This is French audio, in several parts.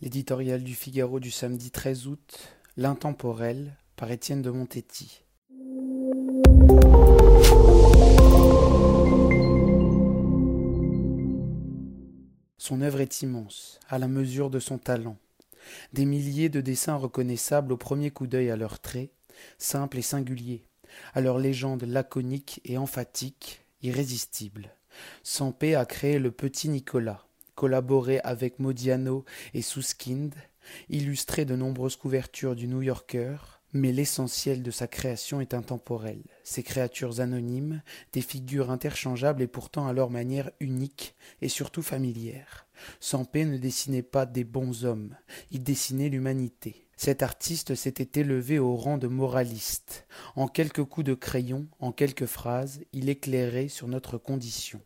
L'éditorial du Figaro du samedi 13 août, L'intemporel, par Étienne de Montetti. Son œuvre est immense, à la mesure de son talent. Des milliers de dessins reconnaissables au premier coup d'œil à leurs traits, simples et singuliers, à leur légende laconique et emphatique, irrésistible. Sampé a créé le petit Nicolas, collaboré avec Modiano et Suskind, illustré de nombreuses couvertures du New Yorker, mais l'essentiel de sa création est intemporel. Ces créatures anonymes, des figures interchangeables et pourtant à leur manière unique et surtout familière. Sampé ne dessinait pas des bons hommes, il dessinait l'humanité. Cet artiste s'était élevé au rang de moraliste. En quelques coups de crayon, en quelques phrases, il éclairait sur notre condition.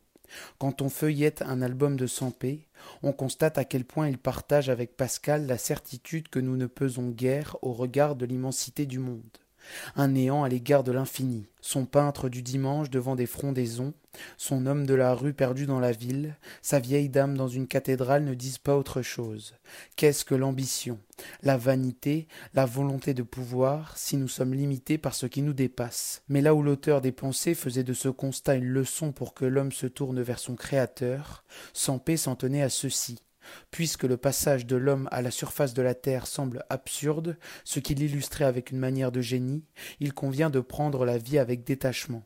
Quand on feuillette un album de Sampé, on constate à quel point il partage avec Pascal la certitude que nous ne pesons guère au regard de l'immensité du monde un néant à l'égard de l'infini, son peintre du dimanche devant des frondaisons, son homme de la rue perdu dans la ville, sa vieille dame dans une cathédrale ne disent pas autre chose. Qu'est-ce que l'ambition, la vanité, la volonté de pouvoir, si nous sommes limités par ce qui nous dépasse. Mais là où l'auteur des pensées faisait de ce constat une leçon pour que l'homme se tourne vers son Créateur, Sampé s'en tenait à ceci. Puisque le passage de l'homme à la surface de la terre semble absurde, ce qu'il illustrait avec une manière de génie, il convient de prendre la vie avec détachement.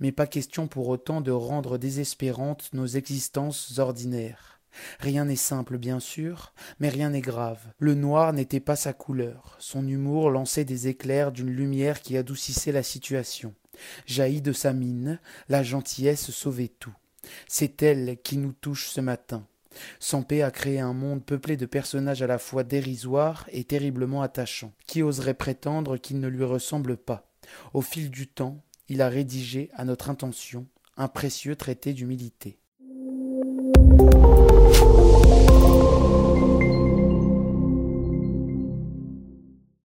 Mais pas question pour autant de rendre désespérantes nos existences ordinaires. Rien n'est simple, bien sûr, mais rien n'est grave. Le noir n'était pas sa couleur. Son humour lançait des éclairs d'une lumière qui adoucissait la situation. Jaillit de sa mine, la gentillesse sauvait tout. C'est elle qui nous touche ce matin. Sampé a créé un monde peuplé de personnages à la fois dérisoires et terriblement attachants. Qui oserait prétendre qu'il ne lui ressemble pas? Au fil du temps, il a rédigé, à notre intention, un précieux traité d'humilité.